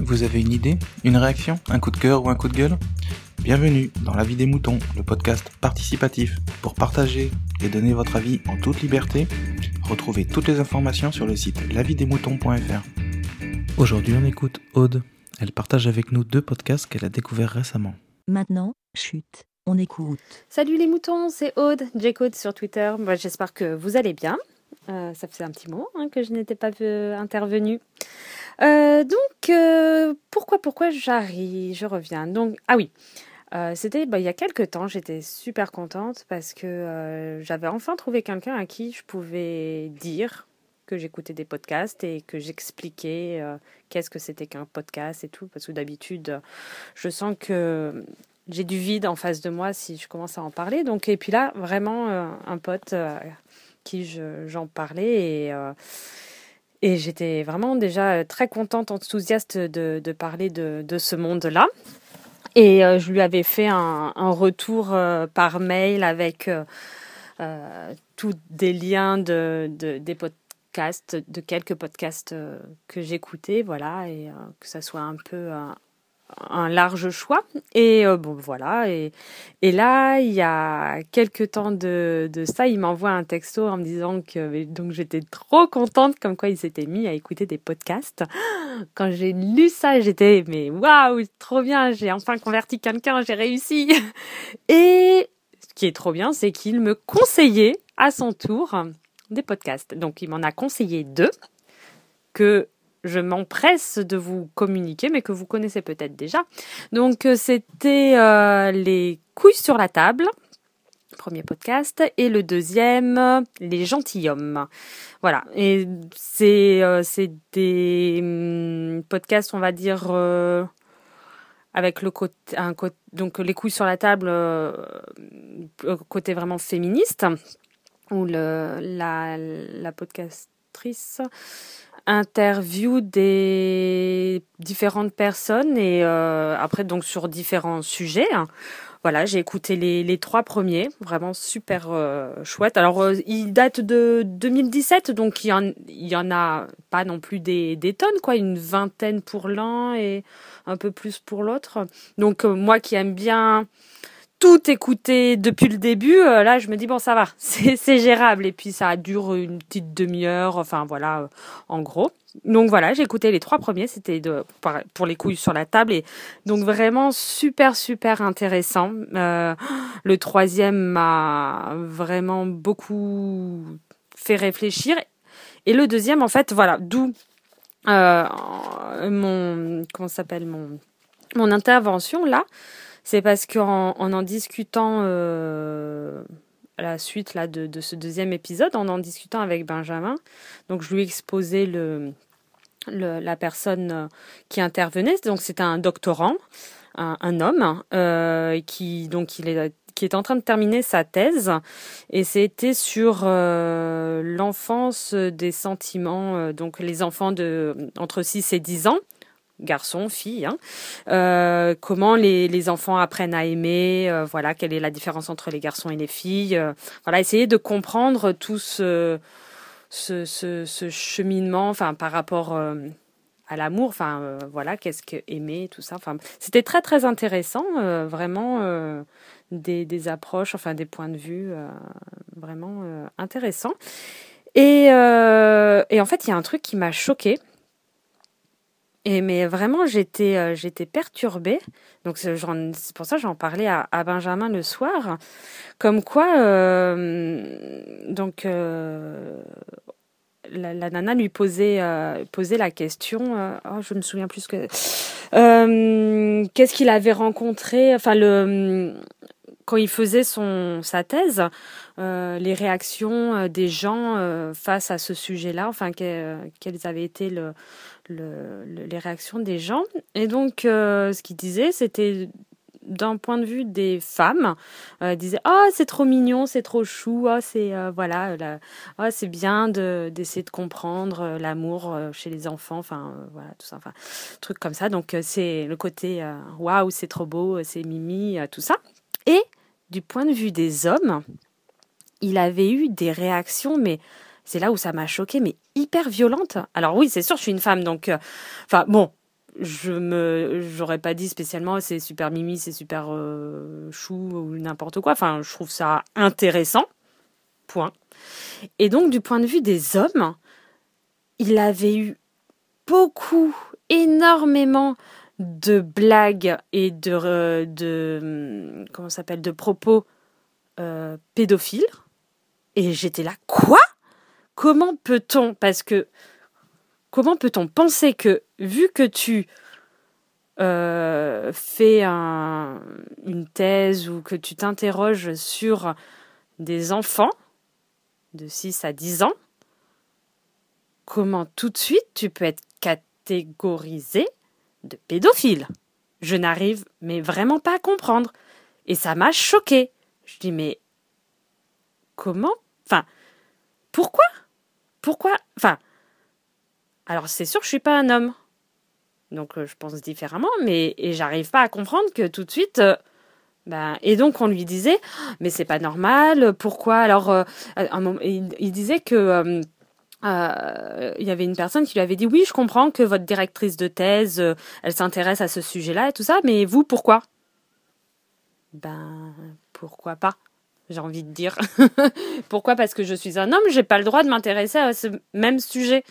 Vous avez une idée Une réaction Un coup de cœur ou un coup de gueule? Bienvenue dans La vie des moutons, le podcast participatif pour partager et donner votre avis en toute liberté. Retrouvez toutes les informations sur le site lavidesmoutons.fr. Aujourd'hui, on écoute Aude. Elle partage avec nous deux podcasts qu'elle a découverts récemment. Maintenant, chute, on écoute. Salut les moutons, c'est Aude, J-Code sur Twitter. Moi, J'espère que vous allez bien. Euh, ça faisait un petit moment hein, que je n'étais pas euh, intervenue. Euh, donc, euh, pourquoi, pourquoi j'arrive, je reviens? Donc, ah oui, euh, c'était bah, il y a quelques temps, j'étais super contente parce que j'avais enfin trouvé quelqu'un à qui je pouvais dire que j'écoutais des podcasts et que j'expliquais qu'est-ce que c'était qu'un podcast et tout. Parce que d'habitude, je sens que j'ai du vide en face de moi si je commence à en parler. Donc, et puis là, vraiment, un pote qui je- j'en parlais et. Euh, et j'étais vraiment déjà très contente, enthousiaste de, parler de, ce monde-là. Et euh, je lui avais fait un, retour euh, par mail avec euh, euh, tous des liens de, de- des podcasts, de quelques podcasts euh, que j'écoutais, voilà, et euh, que ça soit un peu un, large choix. Et euh, bon, voilà. Et, et là, il y a quelques temps de, de ça, il m'envoie un texto en me disant que donc j'étais trop contente, comme quoi il s'était mis à écouter des podcasts. Quand j'ai lu ça, j'étais mais waouh, trop bien, j'ai enfin converti quelqu'un, j'ai réussi. Et ce qui est trop bien, c'est qu'il me conseillait à son tour des podcasts. Donc il m'en a conseillé deux que je m'empresse de vous communiquer, mais que vous connaissez peut-être déjà. Donc euh, c'était euh, les couilles sur la table, premier podcast, et le deuxième, les gentilshommes. Voilà. Et c'est euh, des hum, podcasts, on va dire. avec le côté, donc les couilles sur la table, côté vraiment féministe, où la podcastrice interview des différentes personnes et euh, après donc sur différents sujets. Voilà, j'ai écouté les, les trois premiers, vraiment super euh, chouette. Alors, euh, ils datent de 2017, donc il y en, il y en a pas non plus des, des tonnes, quoi, une vingtaine pour l'un et un peu plus pour l'autre. Donc, euh, moi qui aime bien tout écouter depuis le début, euh, là, je me dis, bon, ça va, c'est gérable. Et puis, ça dure une petite demi-heure, enfin, voilà, euh, en gros. Donc, voilà, j'ai écouté les trois premiers, c'était pour les couilles sur la table. Et donc, vraiment super, super intéressant. Euh, le troisième m'a vraiment beaucoup fait réfléchir. Et le deuxième, en fait, voilà, d'où euh, mon, comment s'appelle, mon, mon intervention là, c'est parce qu'en en, discutant euh, à la suite là de, ce deuxième épisode, en en discutant avec Benjamin, donc je lui ai exposé le, la personne euh, qui intervenait, donc un doctorant, un, homme euh, qui il est en train de terminer sa thèse. Et c'était sur l'enfance des sentiments, donc les enfants de entre 6 et 10 ans, garçons, filles, hein, euh, comment les, les enfants apprennent à aimer, euh, voilà, quelle est la différence entre les garçons et les filles, euh, voilà, essayer de comprendre tout ce, ce, ce, ce cheminement, enfin, par rapport euh, à l'amour, enfin, euh, voilà, qu'est-ce que aimer, tout ça, enfin, c'était très très intéressant, euh, vraiment des, des approches, enfin, des points de vue vraiment intéressants. Et, et en fait, il y a un truc qui m'a choquée. Mais vraiment, j'étais euh, perturbée. Donc c'est pour ça que j'en parlais à, Benjamin le soir, comme quoi euh, donc euh, la, nana lui posait posait la question. oh, je me souviens plus que qu'est-ce qu'il avait rencontré. Enfin le quand il faisait son sa thèse, les réactions des gens face à ce sujet-là, enfin que- quelles avaient été le, le- le- les réactions des gens. Et donc, euh, ce qu'il disait, c'était d'un point de vue des femmes, euh, disait ah c'est trop mignon, c'est trop chou, ah c'est euh, voilà, la- ah c'est bien de d'essayer de comprendre euh, l'amour euh, chez les enfants, enfin euh, voilà tout ça, enfin truc comme ça. Donc euh, c'est le côté euh, waouh c'est trop beau, c'est mimi, euh, tout ça. Et du point de vue des hommes, il avait eu des réactions, mais c'est là où ça m'a choqué, mais hyper violentes. Alors oui, c'est sûr, je suis une femme, donc, euh, enfin bon, je me j'aurais pas dit spécialement c'est super mimi c'est super euh, chou ou n'importe quoi. Enfin je trouve ça intéressant. Point. Et donc du point de vue des hommes il avait eu beaucoup énormément de blagues et de euh, de comment s'appelle de propos pédophiles. Et j'étais là quoi? Comment peut-on penser que, vu que tu euh, fais une thèse ou que tu t'interroges sur des enfants de 6 à 10 ans, comment tout de suite tu peux être catégorisé de pédophile? Je n'arrive vraiment pas à comprendre. Et ça m'a choqué. Je dis mais comment Enfin, pourquoi Pourquoi Enfin, alors c'est sûr que je suis pas un homme. Donc euh, je pense différemment, mais et j'arrive pas à comprendre que tout de suite. Euh, ben, et donc on lui disait, mais c'est pas normal. Pourquoi? Alors euh, moment, il, disait que il y avait une personne qui lui avait dit oui, je comprends que votre directrice de thèse, elle s'intéresse à ce sujet-là et tout ça, mais vous, pourquoi Ben, pourquoi pas J'ai envie de dire. pourquoi? Parce que je suis un homme, j'ai pas le droit de m'intéresser à ce même sujet.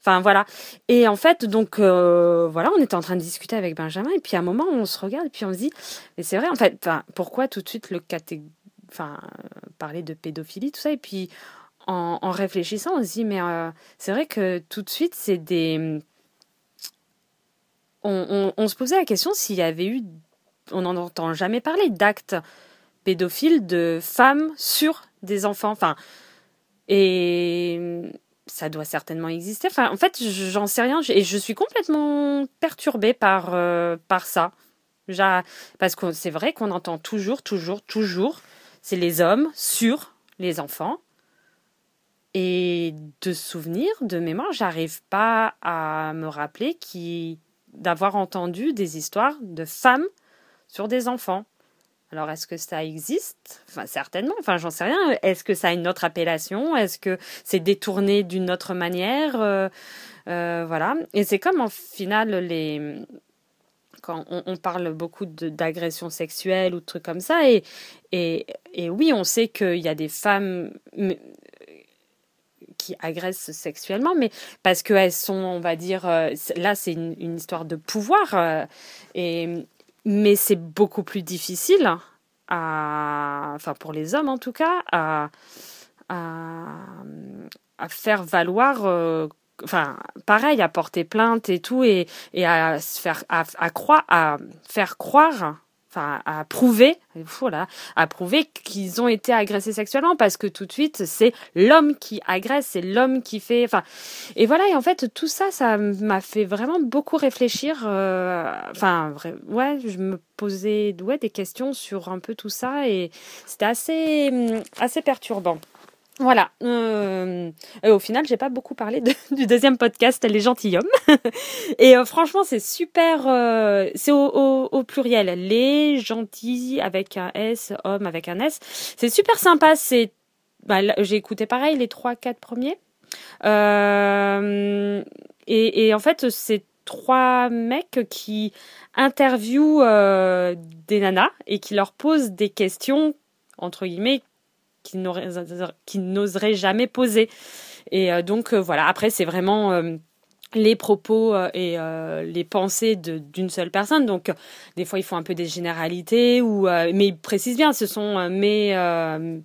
Enfin voilà. Et en fait, donc euh, voilà, on était en train de discuter avec Benjamin et puis à un moment on se regarde et puis on se dit, mais c'est vrai en fait, pourquoi tout de suite le caté... enfin parler de pédophilie tout ça? Et puis en, réfléchissant on se dit mais euh, c'est vrai que tout de suite c'est des on, on, se posait la question s'il y avait eu on n'en entend jamais parler d'actes pédophiles de femmes sur des enfants enfin et ça doit certainement exister. En fait, j'en sais rien et je suis complètement perturbée par, euh, par ça. Parce que c'est vrai qu'on entend toujours, toujours, toujours, c'est les hommes sur les enfants. Et de souvenir, de mémoire, j'arrive pas à me rappeler qui d'avoir entendu des histoires de femmes sur des enfants. Alors, est-ce que ça existe? Enfin, certainement. Enfin, j'en sais rien. Est-ce que ça a une autre appellation? Est-ce que c'est détourné d'une autre manière? Euh, euh, Voilà. Et c'est comme en final les quand on, parle beaucoup d'agression sexuelle ou de trucs comme ça. Et, et, et oui, on sait qu'il y a des femmes qui agressent sexuellement, mais parce qu'elles sont, on va dire, euh, là c'est une, une, histoire de pouvoir, et, mais c'est beaucoup plus difficile, à, enfin pour les hommes en tout cas, à, à, faire valoir, euh, enfin pareil, à porter plainte et tout, et, et à, faire, à, à, croire, à faire croire enfin à prouver voilà à prouver qu'ils ont été agressés sexuellement parce que tout de suite c'est l'homme qui agresse c'est l'homme qui fait enfin et voilà et en fait tout ça ça m'a fait vraiment beaucoup réfléchir euh, enfin ouais je me posais ouais des questions sur un peu tout ça et c'était assez assez perturbant voilà. Euh, au final, j'ai pas beaucoup parlé du deuxième podcast, les gentilshommes. et euh, franchement, c'est super. Euh, c'est au, pluriel, les gentils avec un S, hommes avec un S. C'est super sympa. C'est, bah, j'ai écouté pareil les trois, quatre premiers. Et, et, en fait, c'est trois mecs qui interviewent des nanas et qui leur posent des questions entre guillemets qui n'oserait jamais poser. Et euh, donc euh, voilà, après c'est vraiment euh, les propos et les pensées d'une seule personne. Donc, des fois, ils font un peu des généralités, ou, mais ils précisent bien, ce sont mes,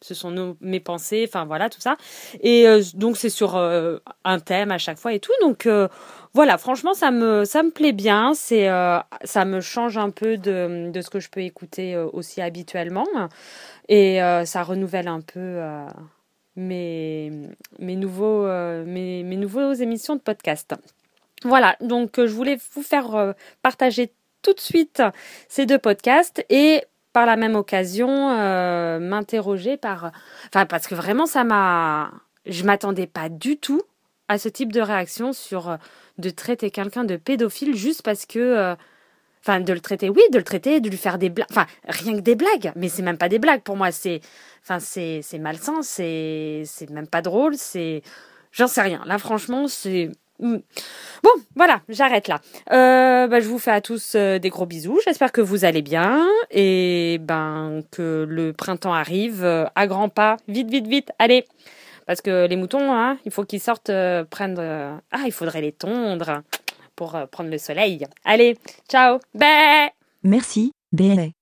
ce sont nos, mes pensées, enfin voilà, tout ça. Et donc, c'est sur un thème à chaque fois et tout. Donc, voilà, franchement, ça me, ça me plaît bien. C'est, ça me change un peu de, de ce que je peux écouter aussi habituellement. Et euh, ça renouvelle un peu euh, mes, mes, nouveaux, euh, mes, mes nouveaux émissions de podcast. Voilà, donc je voulais vous faire partager tout de suite ces deux podcasts et par la même occasion m'interroger par enfin parce que vraiment ça m'a je m'attendais pas du tout à ce type de réaction sur de traiter quelqu'un de pédophile juste parce que De le traiter, oui, de le traiter, de lui faire des blagues. Enfin, rien que des blagues. Mais c'est même pas des blagues pour moi. C'est, enfin, c'est, c'est malsain. C'est, c'est même pas drôle. C'est, j'en sais rien. Là, franchement, c'est, Mm. Bon, voilà, j'arrête là. Euh, bah, je vous fais à tous euh, des gros bisous. J'espère que vous allez bien et ben que le printemps arrive euh, à grands pas. Vite, vite, vite. Allez, parce que les moutons, hein, il faut qu'ils sortent prendre. Ah, il faudrait les tondre pour prendre le soleil. Allez, ciao. Bé. Merci, bé.